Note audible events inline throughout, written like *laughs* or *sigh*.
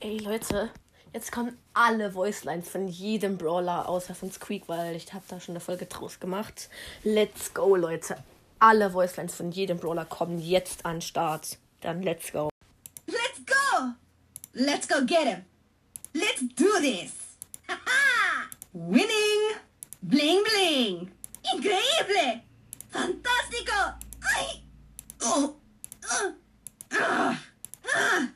Ey Leute, jetzt kommen alle Voicelines von jedem Brawler außer von Squeak, weil ich habe da schon eine Folge draus gemacht. Let's go, Leute. Alle Voicelines von jedem Brawler kommen jetzt an den Start. Dann let's go. Let's go! Let's go get him! Let's do this! Haha! Winning! Bling bling! Increíble! Fantástico! Ay! Oh! Ah! Ah! Ah!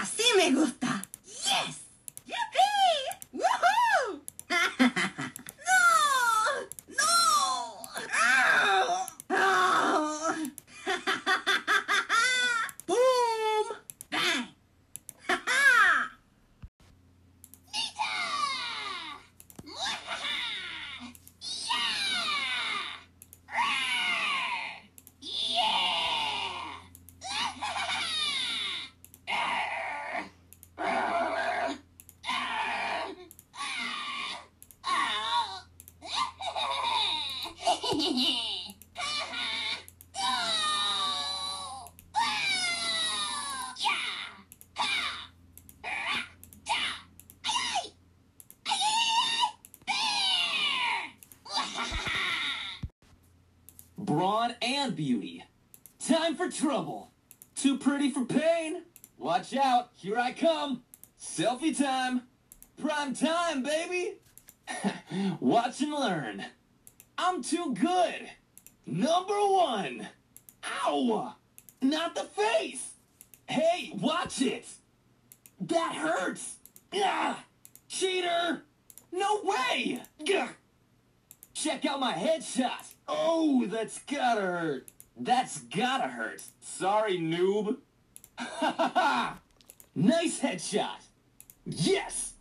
Así me gusta! Yes! Yippee! Woohoo! no! No! Ow! Ow! Boom! Bang! Ha ha! Brawn and beauty. Time for trouble. Too pretty for pain. Watch out, here I come. Selfie time. Prime time, baby. *laughs* Watch and learn. I'm too good. Number one. Ow! Not the face. Hey, watch it. That hurts. Ah! Cheater! No way! Gah! Check out my headshot. Oh, that's gotta hurt. That's gotta hurt. Sorry, noob. Ha ha ha! Nice headshot. Yes!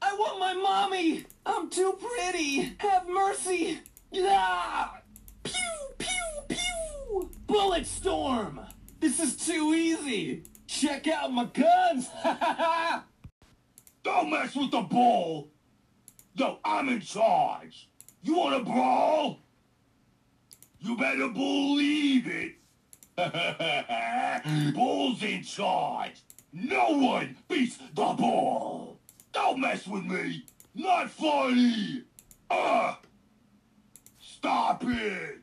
I want my mommy! I'm too pretty! Have mercy! Ah! Pew, pew, pew! Bullet storm! This is too easy! Check out my guns! *laughs* Don't mess with the ball! Yo, I'm in charge! You wanna brawl? You better believe it! *laughs* Bull's in charge! No one beats the ball! Don't mess with me! Not funny! Ah! Stop it!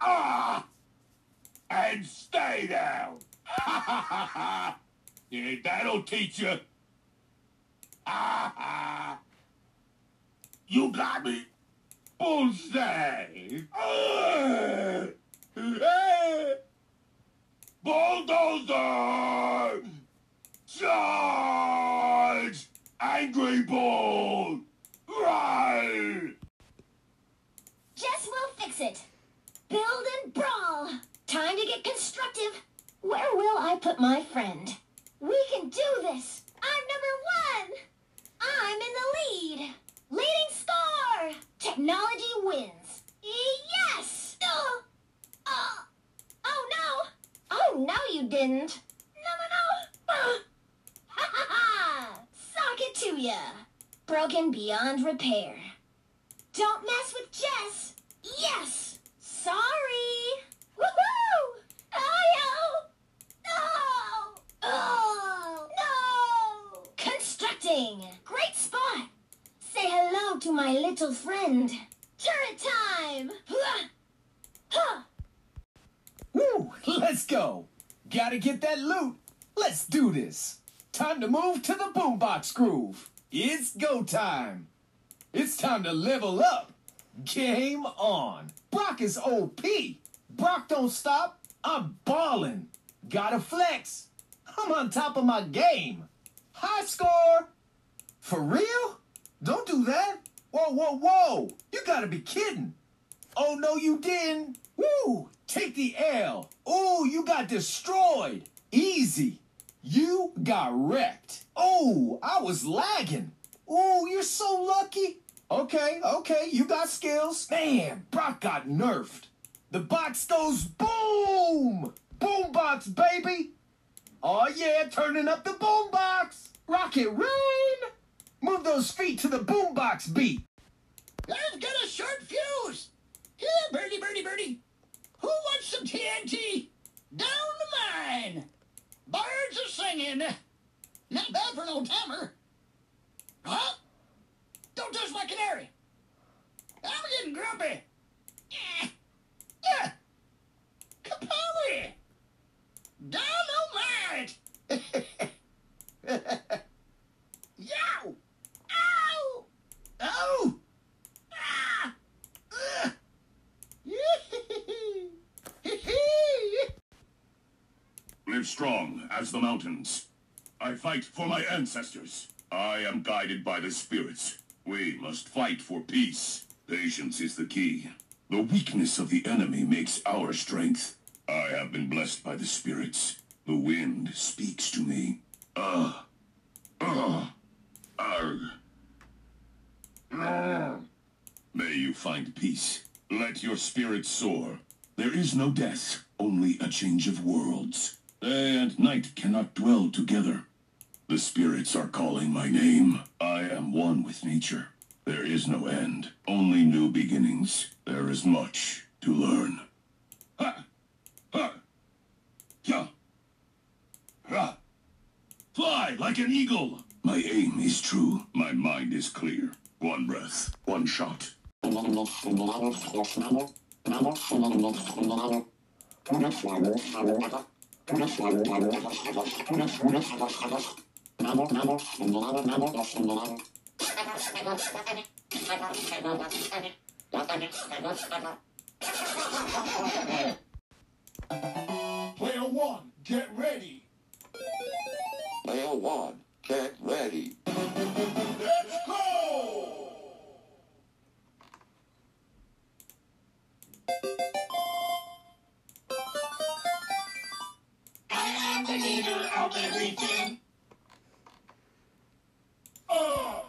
Ah! And stay down! Ha ha ha yeah, that'll teach you! Ah! ha! You got me! Bullseye! Ah! *laughs* Ah! Bulldozer! Charge! Angry Bull! Right! Jess will fix it. Build and brawl. Time to get constructive. Where will I put my friend? We can do this. I'm number one. I'm in the lead. Leading score. Technology wins. Yes. Oh. Oh. Oh no. Oh no, you didn't. No, no, no. Ah. Ha ha ha. Sock it to ya. Broken beyond repair. Don't mess with Jess. Yes. Sorry. Woohoo! Oh, no! Oh, no! Constructing. Great spot. Say hello little friend. Turret time. Woo! Let's go! Gotta get that loot! Let's do this! Time to move to the boombox groove! It's go time! It's time to level up! Game on! Brock is OP! Brock don't stop! I'm ballin'! Gotta flex! I'm on top of my game! High score! For real? Don't do that! Whoa, whoa, whoa! You gotta be kidding! Oh, no, you didn't. Woo! Take the L. Oh, you got destroyed. Easy. You got wrecked. Oh, I was lagging. Oh, you're so lucky. Okay, okay, you got skills. Man, Brock got nerfed. The box goes boom! Boom box, baby! Oh yeah, turning up the boom box! Rocket rain! Move those feet to the boombox beat. I've got a short fuse! Here, birdie, birdie, birdie! Who wants some TNT? Got fine. Birds are singing. Not bad for an old timer. Huh? Don't touch my canary. I'm getting grumpy. Eh. Eh. Kapowie! Dynamite! Yow! Ow! Oh! Ah! Ugh! Live strong as the mountains. I fight for my ancestors. I am guided by the spirits. We must fight for peace. Patience is the key. The weakness of the enemy makes our strength. I have been blessed by the spirits. The wind speaks to me. Ah. Ah. Arg. Ah. May you find peace. Let your spirit soar. There is no death, only a change of worlds. Day and night cannot dwell together. The spirits are calling my name. I am one with nature. There is no end, only new beginnings. There is much to learn. Ha! Ha! Ya! Ha! Fly like an eagle! My aim is true. My mind is clear. One breath, one shot. Player one, get ready. Player one, get ready. Let's go! The leader of everything. Oh!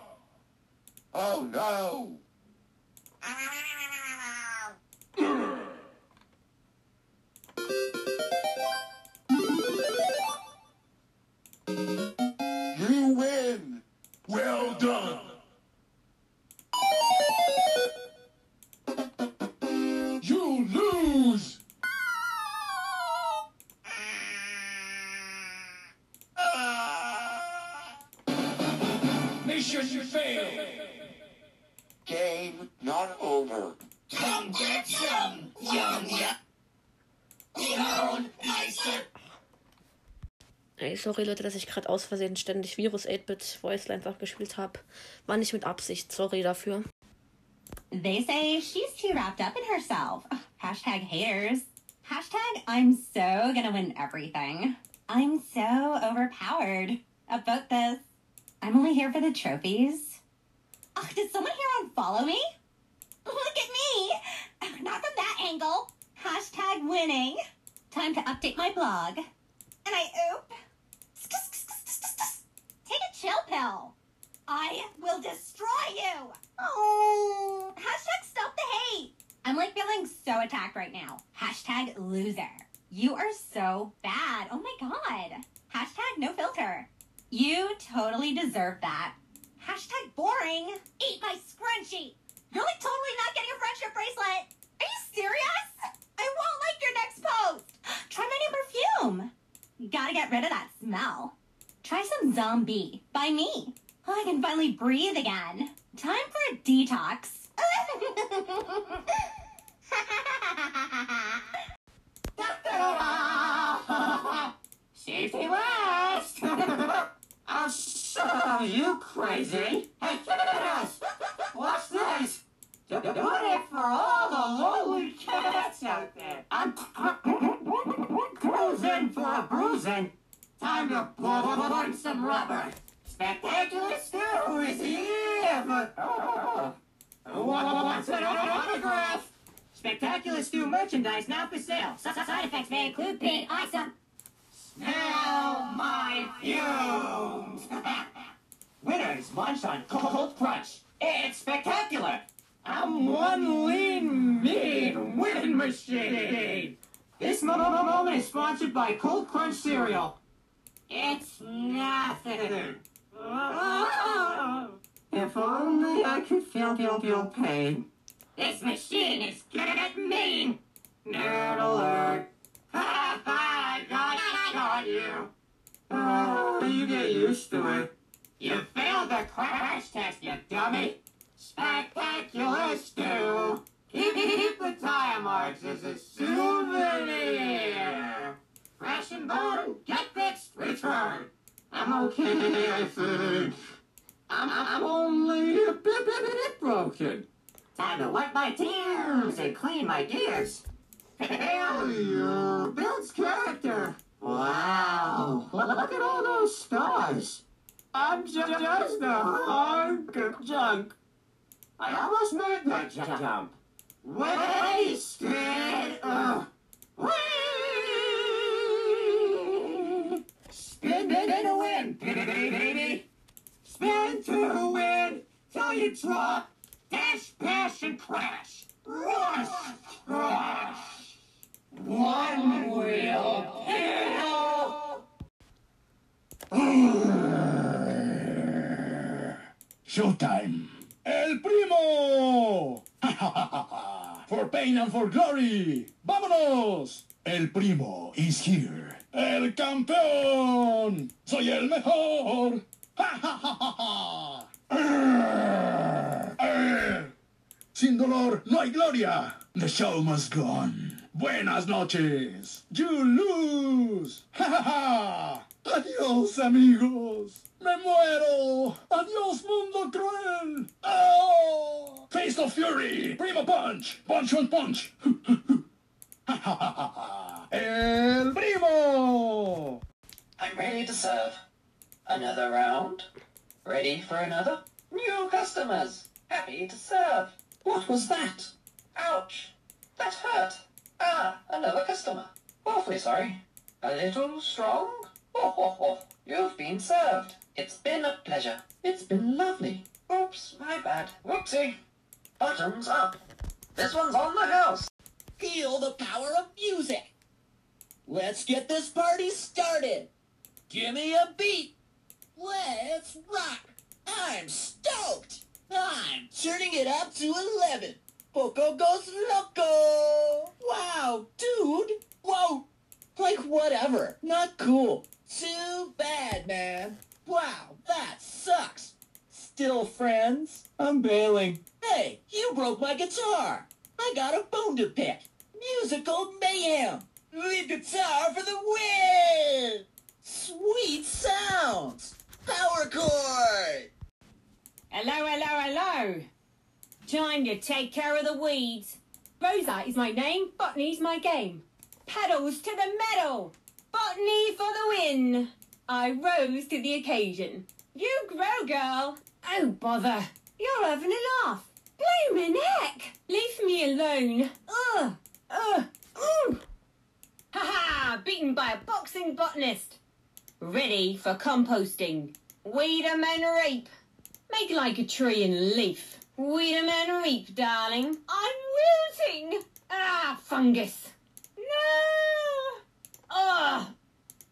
Oh no! Ah. Mission failed. Game not over. Come get some, young ya. Clown Meister. Ey, sorry Leute, dass ich gerade aus Versehen ständig Virus 8-Bit Voiceline einfach gespielt habe. War nicht mit Absicht, sorry dafür. They say she's too wrapped up in herself. Hashtag haters. Hashtag I'm so gonna win everything. I'm so overpowered. About this. I'm only here for the trophies. Oh, Ugh, did someone here unfollow me? Look at me! Not from that angle. Hashtag winning. Time to update my blog. And I oop. Take a chill pill. I will destroy you. Oh, hashtag stop the hate. I'm like feeling so attacked right now. Hashtag loser. You are so bad. Oh my god. Hashtag no filter. You totally deserve that. Hashtag boring. Eat my scrunchie. You're like totally not getting a friendship bracelet. Are you serious? I won't like your next post. Try my new perfume. Gotta get rid of that smell. Try some zombie by me. Oh, I can finally breathe again. Time for a detox. *laughs* crazy. Cereal. It's nothing. If only I could feel, feel, feel pain. This machine is get mean. Nerd alert. Ha ha, got got you. Oh, you get used to it. You failed the crash test, you dummy. Spectacular stew. Keep, keep the tire marks as a souvenir. Crash and burn, get fixed, return. I'm okay, I think. I'm, I'm only a bit, bit, bit broken. Time to wipe my tears and clean my gears. Yeah, builds character. Wow, look at all those stars. I'm ju- just a hunk of junk. I almost made that jump. Wasted. Uh, wee. Spin it to win, baby. baby. Spin to win till you drop. Dash, bash, and crash. Rush, crash. One wheel kill. Showtime! El Primo! *laughs* for pain and for glory! ¡Vámonos! El Primo is here. El campeón! Soy el mejor! Arr, arr. Sin dolor no hay gloria. The show must go on. Buenas noches. You lose. Ha ha ha. Adiós, amigos. Me muero. Adiós, mundo cruel. Oh. Face of Fury. Primo Punch. Punch one punch. *laughs* *laughs* El Primo. I'm ready to serve. Another round. Ready for another? New customers. Happy to serve. What was that? Ouch. That hurt. Ah, another customer. Awfully sorry. A little strong? Ho ho ho. You've been served. It's been a pleasure. It's been lovely. Oops, my bad. Whoopsie. Bottoms up. This one's on the house. Feel the power of music. Let's get this party started. Give me a beat. Let's rock. I'm stoked. I'm turning it up to 11. Poco goes loco. Wow, dude. Whoa. Like whatever. Not cool. Too bad, man. Wow, that sucks. Still friends? I'm bailing. Hey, you broke my guitar. I got a bone to pick. Musical mayhem. Lead guitar for the win. Sweet sounds. Power chord. Hello, hello, hello. Time to take care of the weeds. Rosa is my name, botany's my game. Pedals to the metal. Botany for the win. I rose to the occasion. You grow, girl. Oh, bother. You're having a laugh. Bloomin' heck. Leave me alone. Ugh. Ugh. Ugh. Ha ha! Beaten by a boxing botanist. Ready for composting. Weed 'em and rape. Make like a tree and leaf. Weed 'em and reap, darling. I'm wilting. Ah, fungus. No. Ugh.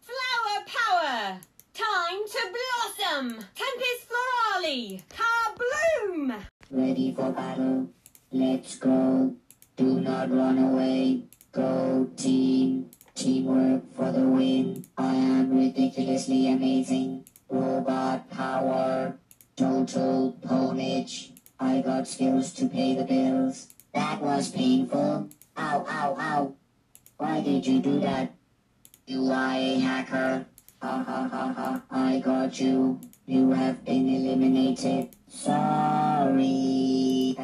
Flower power. Time to blossom. Tempest florale. Kabloom. Ready for battle. Let's go. Do not run away. Go team. Teamwork for the win. I am ridiculously amazing. Robot power. Total ponage. I got skills to pay the bills. That was painful. Ow, ow, ow. Why did you do that? You UI hacker. Ha ha ha ha. I got you. You have been eliminated. Sorry.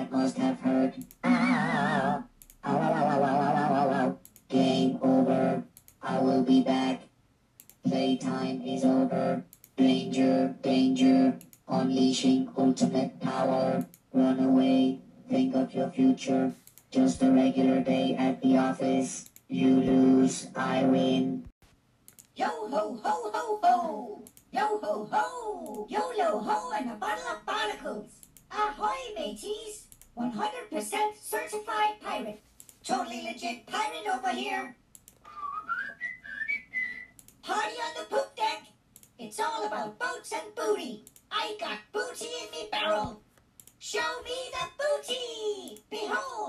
That must have. Ow. Ow, ow, ow, ow, ow, ow, ow, ow. Game over. I will be back. Playtime is over. Danger, danger. Unleashing ultimate power. Run away. Think of your future. Just a regular day at the office. You lose, I win. Yo ho ho ho ho! Yo ho ho! YOLO ho and a bottle of barnacles! Ahoy mateys! 100% certified pirate! Totally legit pirate over here! Party on the poop deck! It's all about boats and booty! I got booty in me barrel! Show me the booty! Behold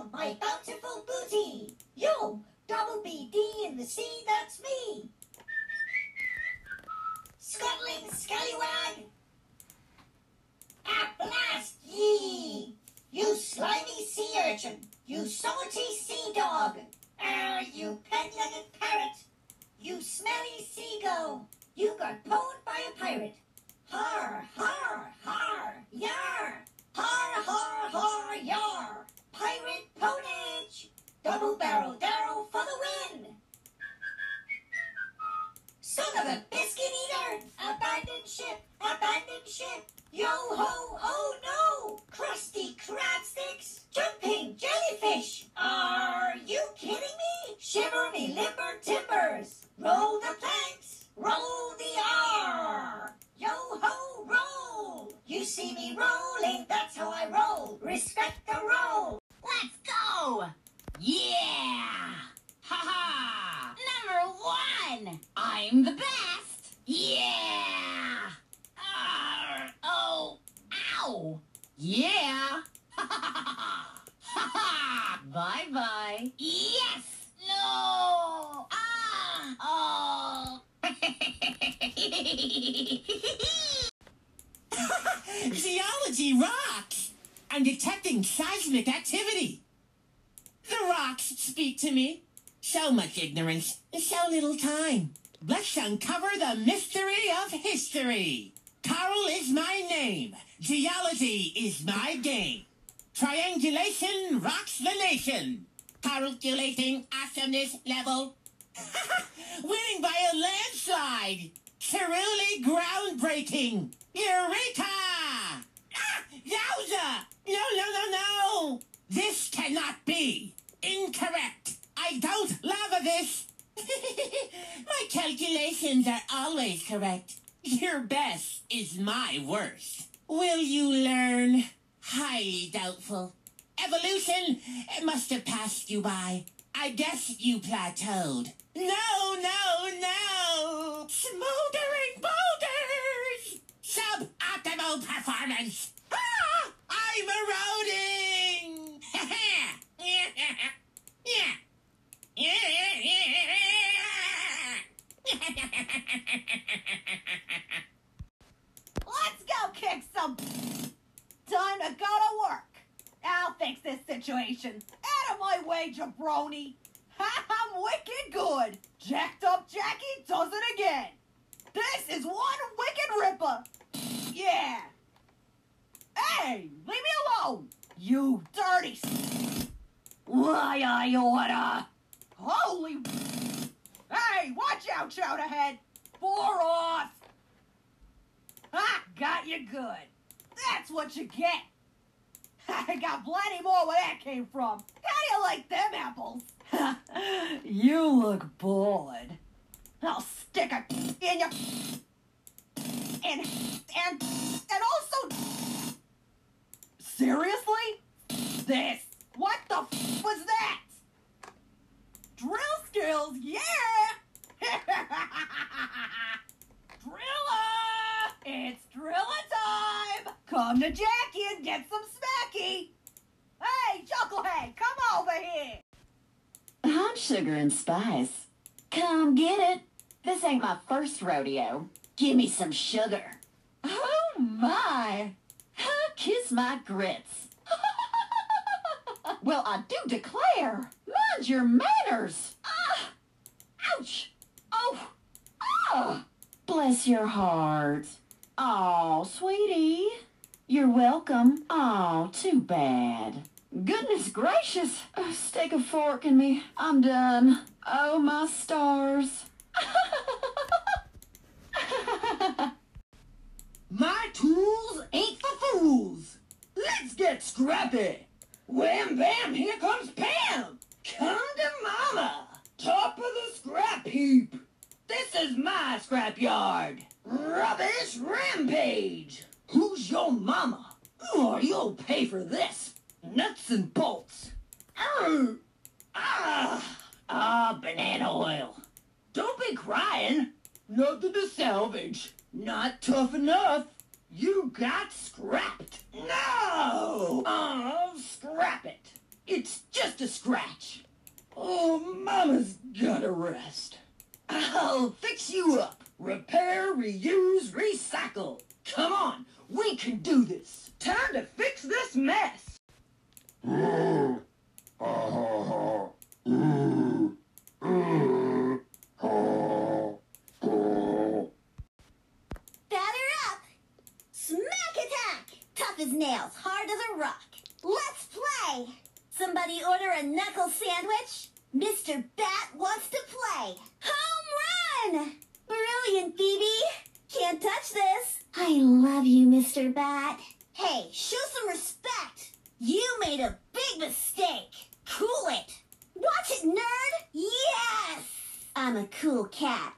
Bye bye! Yes! No! Ah! Oh! *laughs* Geology rocks! I'm detecting seismic activity. The rocks speak to me. So much ignorance, so little time. Let's uncover the mystery of history. Carl is my name. Geology is my game. Triangulation rocks the nation. Calculating awesomeness level. *laughs* Winning by a landslide. Truly groundbreaking. Eureka! Ah, *laughs* yowza! No, no, no, no! This cannot be. Incorrect. I don't love this. *laughs* my calculations are always correct. Your best is my worst. Will you learn? Highly doubtful. Evolution it must have passed you by. I guess you plateaued. No, no, no! Smoldering boulders! Suboptimal performance! Ah! I'm eroding! yeah. Let's go kick some. Time to go to work. I'll fix this situation. Out of my way, jabroni. *laughs* I'm wicked good. Jacked up Jackie does it again. This is one wicked ripper. *laughs* Yeah. Hey, leave me alone. You dirty. Why I order? Holy. *laughs* Hey, watch out, shout ahead. Four off. Ha! Got you good. That's what you get. I got plenty more where that came from. How do you like them apples? *laughs* you look bored. I'll stick a in your and and and also seriously this what the f- was that? Drill skills, yeah. *laughs* Driller! It's driller time! Come to Jackie and get some smacky! Hey, Chucklehead, come over here! I'm sugar and spice. Come get it. This ain't my first rodeo. Give me some sugar. Oh my! Kiss my grits. *laughs* well, I do declare. Mind your manners. Ah! Ouch! Oh! Ah! Bless your heart. Oh, sweetie. You're welcome. Oh, too bad. Goodness gracious. Oh, stick a fork in me. I'm done. Oh, my stars. *laughs* My tools ain't for fools. Let's get scrappy. Wham bam, here comes Pam. Come to mama. Top of the scrap heap. This is my scrapyard. Rubbish rampage. Who's your mama? Oh, you'll pay for this. Nuts and bolts. Arr! Ah! Ah, banana oil. Don't be crying. Nothing to salvage. Not tough enough. You got scrapped. No! Oh, scrap it. It's just a scratch. Oh, Mama's gotta rest. I'll fix you up. Repair, reuse, recycle. Come on, we can do this. Time to fix this mess. Batter up! Smack attack! Tough as nails, hard as a rock. Let's play! Somebody order a knuckle sandwich? Mr. Bat wants to play. Home run! Brilliant, Phoebe! Can't touch this. I love you, Mr. Bat. Hey, show some respect. You made a big mistake. Cool it. Watch it, nerd! Yes! I'm a cool cat.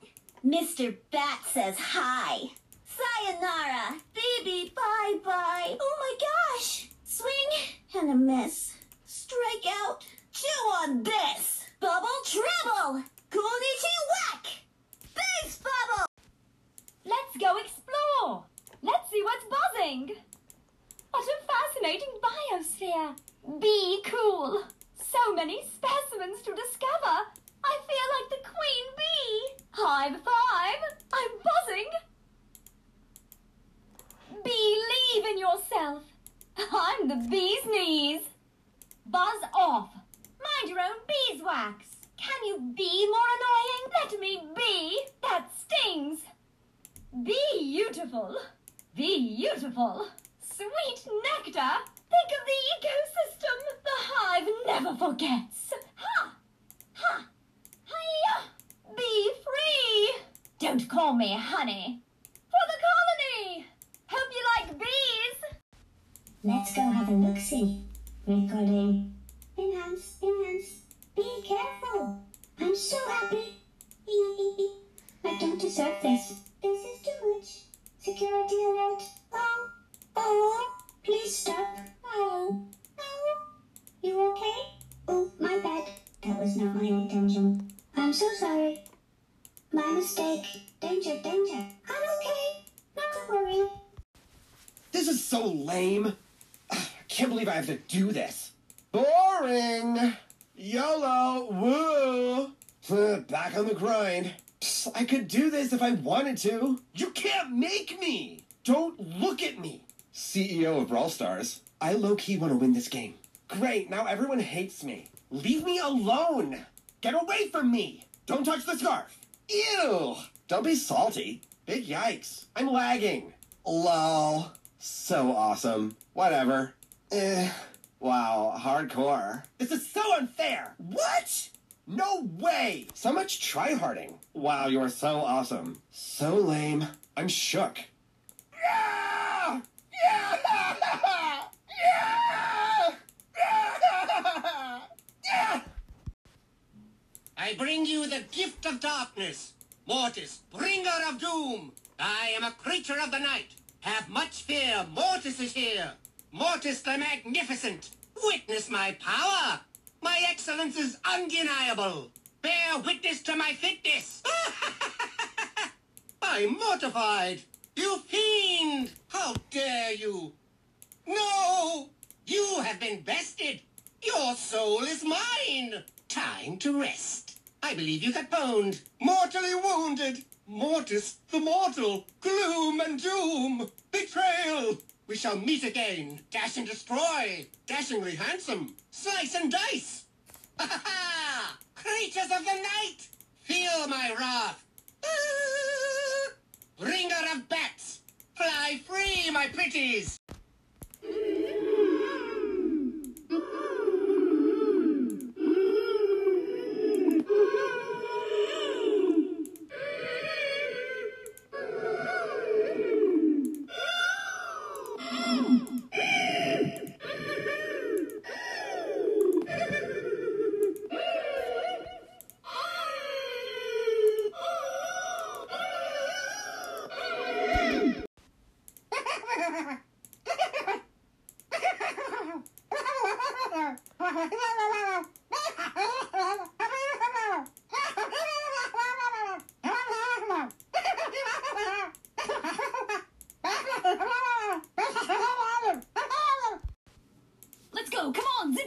Mr. Bat says hi. Sayonara. Phoebe, bye bye. Oh my gosh. Swing and a miss. Strike out. Chew on this. Bubble trouble. Konichi Base bubble. Let's go explore. Let's see what's buzzing. What a fascinating biosphere. Be cool. So many specimens to discover. I feel like the queen bee. High five. I'm buzzing. Believe in yourself. I'm the bee's knees. Buzz off. Mind your own beeswax. Can you be more annoying? Let me be. That stings. Beautiful. Beautiful. Sweet nectar. Think of the ecosystem. The hive never forgets. Ha! Ha! Hiya! Be free. Don't call me honey. For the colony. Hope you like bees. Let's go have a look-see. Recording. Enhance, enhance. Be careful. I'm so happy. I don't deserve this. This is too much. Security alert. Oh, oh, please stop. Oh, oh. You okay? Oh, my bad. That was not my intention. I'm so sorry. My mistake. Danger, danger. I'm okay. Not to worry. This is so lame. Ah, I can't believe I have to do this. Boring. YOLO. Woo. Back on the grind. I could do this if I wanted to. You can't make me. Don't look at me. CEO of Brawl Stars. I low key want to win this game. Great, now everyone hates me. Leave me alone. Get away from me. Don't touch the scarf. Ew. Don't be salty. Big yikes. I'm lagging. Lol. So awesome. Whatever. Eh. Wow, hardcore. This is so unfair. What? No way! So much tryharding. Wow, you are so awesome. So lame. I'm shook. Yeah! Yeah! Yeah! Yeah! I bring you the gift of darkness. Mortis, bringer of doom. I am a creature of the night. Have much fear. Mortis is here. Mortis the Magnificent. Witness my power. My excellence is undeniable. Bear witness to my fitness. *laughs* I'm mortified. You fiend! How dare you? No! You have been bested. Your soul is mine. Time to rest. I believe you got boned. Mortally wounded. Mortis the mortal. Gloom and doom. Betrayal. We shall meet again. Dash and destroy. Dashingly handsome. Slice and dice. Ha ha! Creatures of the night! Feel my wrath. Ah! Bringer of bats! Fly free, my pretties!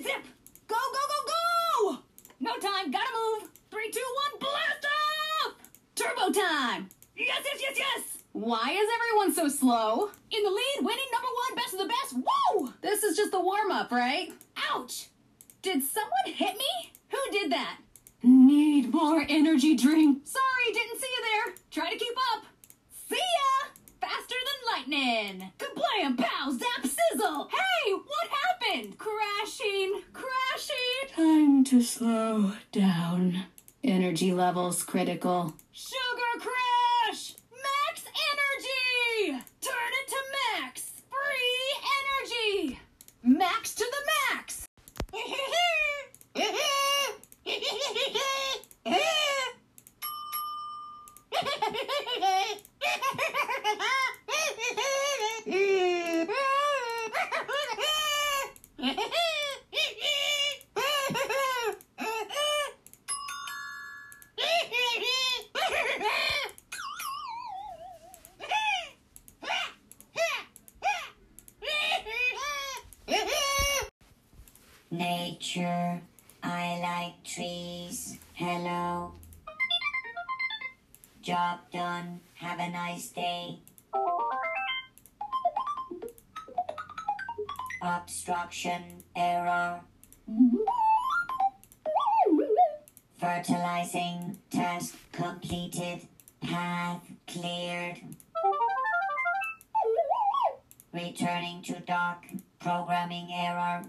Zip. Go, go, go, go. No time. Gotta move. Three, two, one. Blast off. Turbo time. Yes, yes, yes, yes! Why is everyone so slow? In the lead, winning number one, best of the best. Whoa! This is just the warm up, right? Ouch! Did someone hit me? Who did that? Need more energy drink. Sorry, didn't see you there. Try to keep up. See ya! Faster than lightning. Kablam, pow, zap, sizzle. Hey, what happened? Crashing, crashing. Time to slow down. Energy levels critical. Sugar crash! Max energy! Turn it to max! Free energy! Max to the max! *laughs* Nature, I like trees. Hello. Job done. Have a nice day. Obstruction, error. Fertilizing, task completed. Path cleared. Returning to dock, programming error.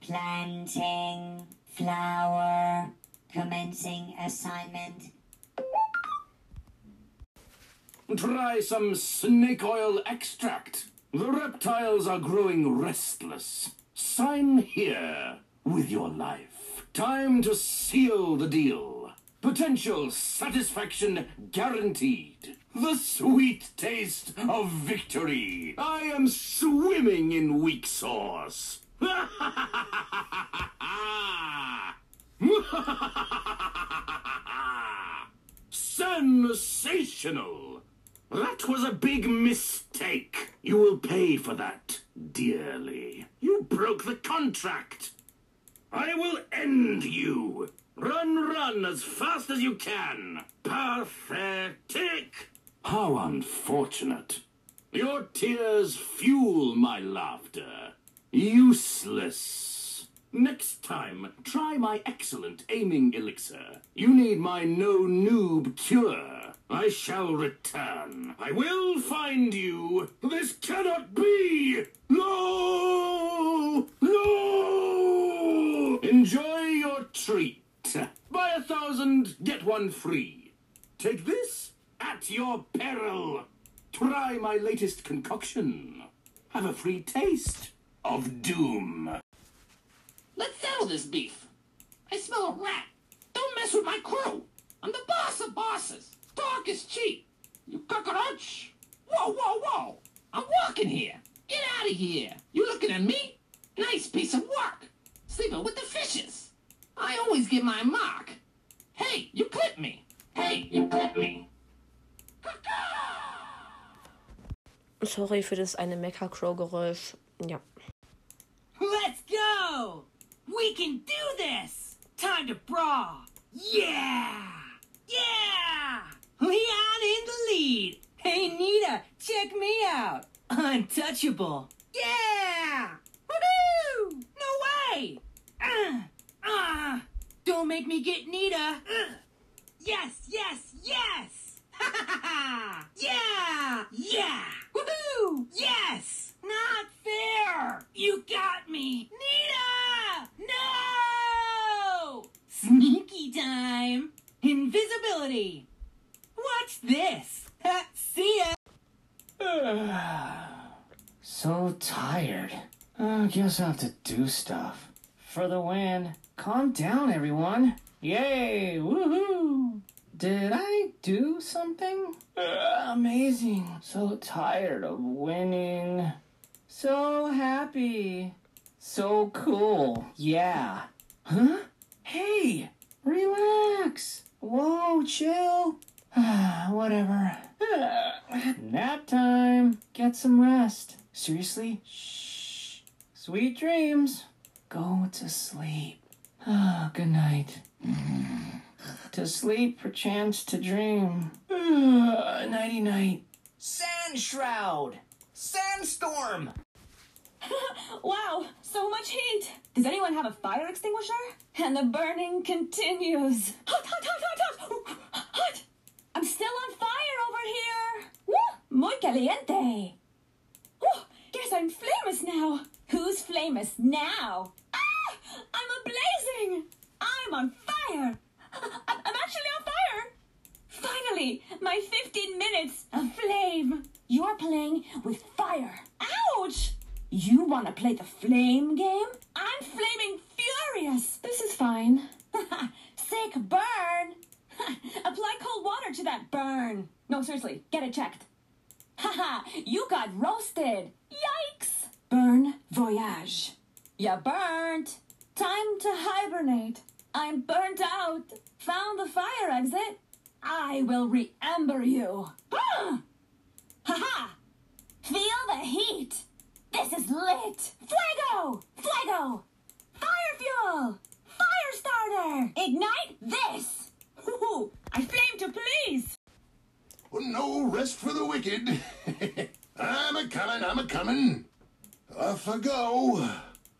Planting flower. Commencing assignment. Try some snake oil extract. The reptiles are growing restless. Sign here with your life. Time to seal the deal. Potential satisfaction guaranteed. The sweet taste of victory. I am swimming in weak sauce. *laughs* *laughs* Sensational! That was a big mistake. You will pay for that dearly. You broke the contract. I will end you. Run, run as fast as you can. Pathetic. How unfortunate. Your tears fuel my laughter. Useless. Next time, try my excellent aiming elixir. You need my no noob cure. I shall return. I will find you. This cannot be. No! No! Enjoy your treat. Buy a thousand, get one free. Take this at your peril. Try my latest concoction. Have a free taste of doom. Let's settle this beef. I smell a rat. Don't mess with my crew. I'm the boss of bosses. Talk is cheap. You cockroach. Whoa, whoa, whoa. I'm walking here. Get out of here. You looking at me? Nice piece of work. Sleeping with the fishes. I always get my mark. Hey, you clipped me. Hey, you clipped me. Sorry für das eine Mecha-Crow-Geräusch. Ja. Let's go! We can do this! Time to brawl! Yeah! Yeah! Leon in the lead! Hey, Nita, check me out! Untouchable! Yeah! Woohoo! No way! Uh, uh, don't make me get Nita! Uh, yes, yes, yes! Ha ha ha! Yeah! Yeah! Woohoo! Yes! Not fair! You got me! Nita! No! Sneaky time! Invisibility! What's this? See ya! *sighs* So tired. I guess I have to do stuff. For the win. Calm down, everyone. Yay! Woohoo! Did I do something? *sighs* Amazing. So tired of winning. So happy. So cool. Yeah. Huh? Hey! Relax. Whoa, chill. *sighs* Whatever. *sighs* Nap time. Get some rest. Seriously? Shh. Sweet dreams. Go to sleep. Ah, *sighs* good night. To sleep, perchance to dream. Nighty night. Sand shroud. Sandstorm. *laughs* wow, so much heat. Does anyone have a fire extinguisher? And the burning continues. Hot, hot, hot, hot, hot. *gasps* Hot. I'm still on fire over here. Woo, muy caliente. Woo, guess I'm famous now. Who's famous now? Ah, I'm a blazing. I'm on fire. *laughs* I'm actually on fire. Finally, my 15 minutes of flame. You're playing with fire. Ouch! You want to play the flame game? I'm flaming furious. This is fine. *laughs* Sick burn. *laughs* Apply cold water to that burn. No, seriously, get it checked. Haha, you got roasted. Yikes. Burn voyage. You burnt. Time to hibernate. I'm burnt out. Found the fire exit. I will re-ember you. *gasps* *gasps* Ah! Ha-ha! Feel the heat. This is lit. Fuego! Fuego! Fire fuel! Fire starter! Ignite this! Hoo-hoo! I flame to please! Oh, no rest for the wicked. *laughs* I'm a comin', I'm a comin'. Off I go.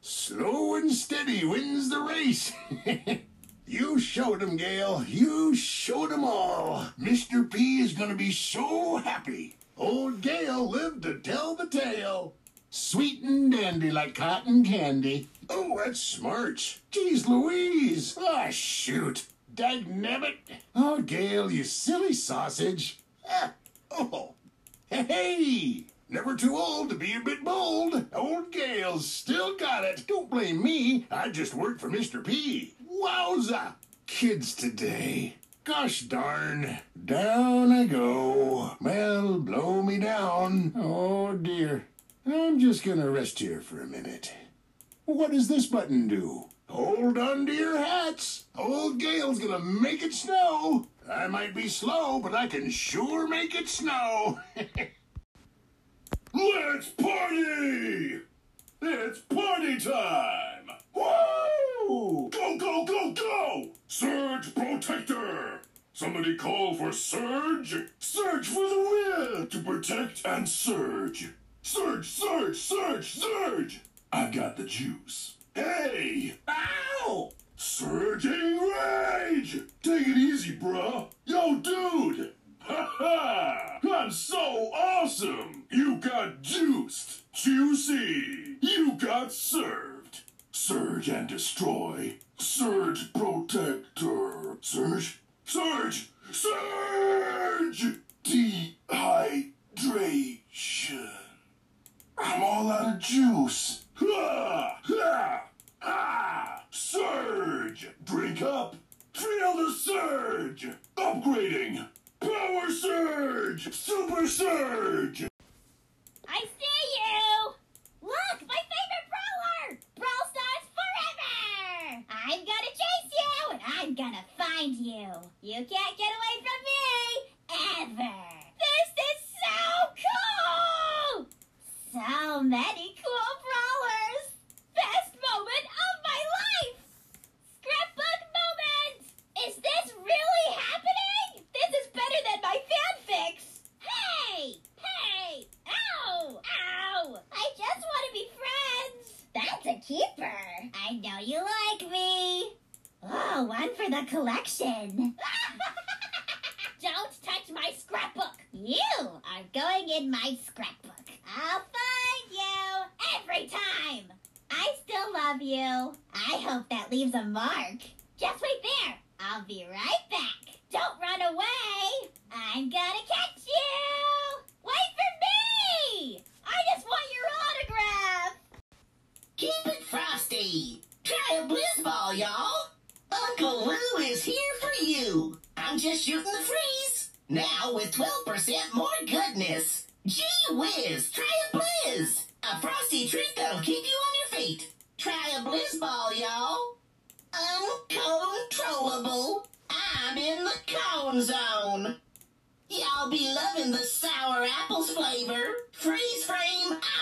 Slow and steady wins the race. *laughs* you showed 'em, Gale. You showed 'em all. Mr. P is gonna be so happy. Old Gale lived to tell the tale. Sweet and dandy like cotton candy. Oh, that's smart. Geez Louise. Ah, shoot. Dagnabbit. Oh, Gale, you silly sausage. Ah, oh. Hey, never too old to be a bit bold. Old Gale's still got it. Don't blame me. I just work for Mr. P. Wowza. Kids today. Gosh darn. Down I go. Well, blow me down. Oh, dear. I'm just gonna rest here for a minute. What does this button do? Hold on to your hats. Old Gale's gonna make it snow. I might be slow, but I can sure make it snow. *laughs* Let's party! It's party time! Woo! Go, go, go, go! Surge Protector! Somebody call for Surge! Surge for the win! To protect and surge! Surge, surge, surge, surge! I've got the juice. Hey! Ow! Surging rage! Take it easy, bruh. Yo, dude! Ha ha! I'm so awesome! You got juiced! Juicy! You got served! Surge and destroy. Surge protector. Surge? Surge! Surge! Dehydration. I'm all out of juice. Ah! Surge! Drink up! Feel the surge! Upgrading! Power surge! Super surge! I see you! Look, my favorite brawler! Brawl Stars forever! I'm gonna chase you, and Gonna find you. You can't get away from me, ever. This is so cool! So many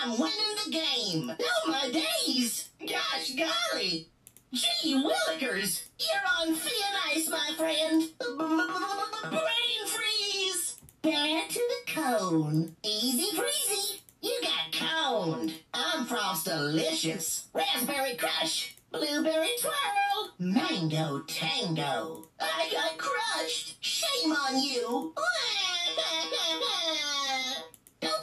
I'm winning the game. Oh my days. Gosh golly. Gee willikers, you're on thin ice, my friend. Brain freeze. Back to the cone. Easy breezy. You got coned. I'm Frostalicious. Raspberry Crush. Blueberry Twirl. Mango Tango. I got crushed. Shame on you. *laughs*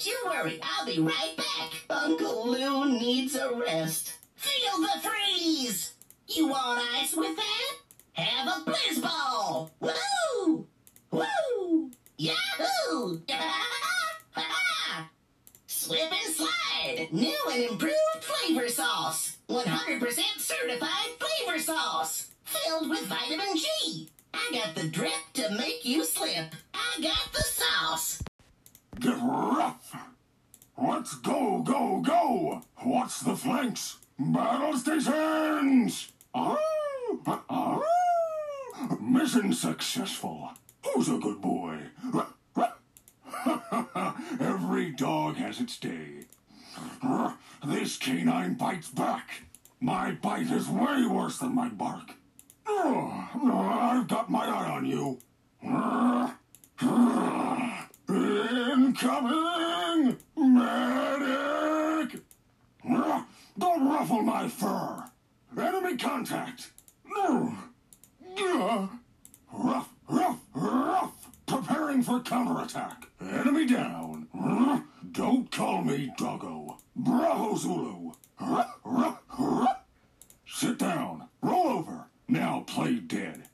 You worry, I'll be right back. Uncle Lou needs a rest. Feel the freeze! You want ice with that? Have a blizz ball! Woo! Woo! Yahoo! *laughs* Slip and slide! New and improved flavor sauce! 100% certified flavor sauce! Filled with vitamin G! I got the drip to make you slip! I got the sauce! Get rough! Let's go, go, go! What's the flanks? Battle stations! Ah, ah, Mission successful. Who's a good boy? *laughs* Every dog has its day. This canine bites back. My bite is way worse than my bark. I've got my eye on you. Incoming! Medic! Don't ruffle my fur! Enemy contact! Rough, rough, rough! Preparing for counterattack. Enemy down. Don't call me doggo. Bravo Zulu. Sit down. Roll over. Now play dead.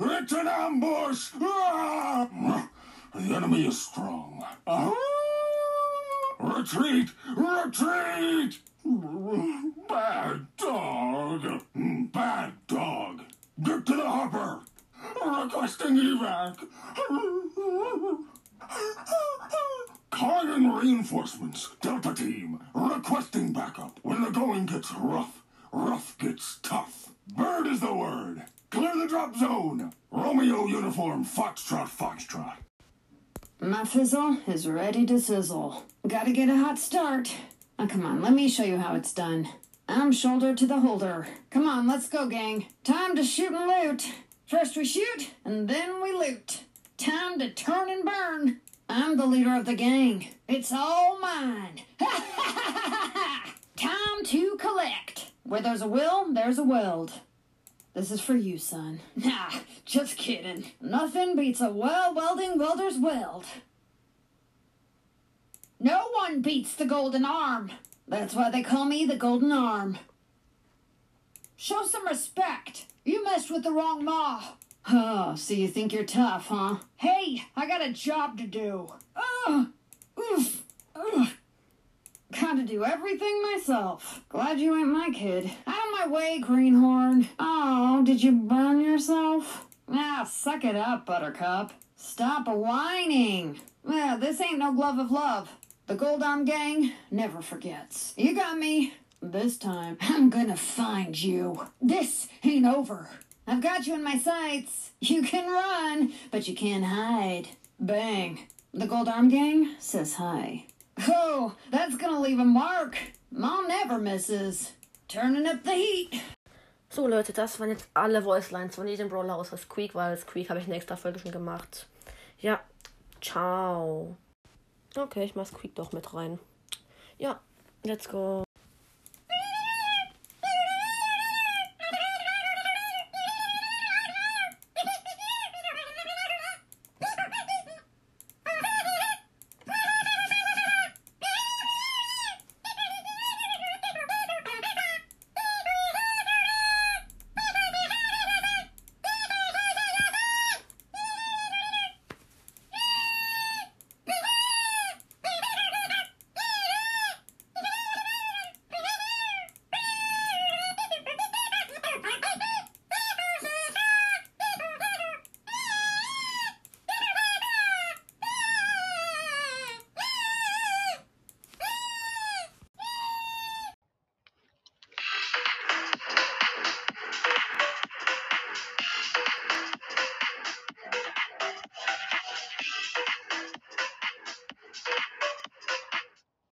It's an ambush! The enemy is strong. Ah! Retreat! Retreat! Bad dog! Bad dog! Get to the hopper! Requesting evac! Calling in reinforcements. Delta team. Requesting backup. When the going gets rough, rough gets tough. Bird is the word. Clear the drop zone. Romeo uniform, Foxtrot, Foxtrot. My fizzle is ready to sizzle. Gotta get a hot start. Now, come on, let me show you how it's done. I'm shoulder to the holder. Come on, let's go, gang. Time to shoot and loot. First we shoot, and then we loot. Time to turn and burn. I'm the leader of the gang. It's all mine. *laughs* Time to collect. Where there's a will, there's a weld. This is for you, son. *laughs* Nah, just kidding. Nothing beats a well welding welder's weld. No one beats the golden arm. That's why they call me the golden arm. Show some respect. You messed with the wrong ma. Oh, so you think you're tough, huh? Hey, I got a job to do. Ugh. Oof. Ugh. Gotta do everything myself. Glad you ain't my kid. Out of my way, greenhorn. Oh, did you burn yourself? Ah, suck it up, Buttercup. Stop whining. Well, this ain't no glove of love. The Gold Arm Gang never forgets. You got me. This time, I'm gonna find you. This ain't over. I've got you in my sights. You can run, but you can't hide. Bang. The Gold Arm Gang says hi. Oh, that's leave a mark. Mom never misses. Turning up the heat. So Leute, das waren jetzt alle Voicelines von jedem Brawler außer Squeak, weil Squeak habe ich in der extra Folge schon gemacht. Ja, ciao. Okay, ich mach Squeak doch mit rein. Ja, let's go.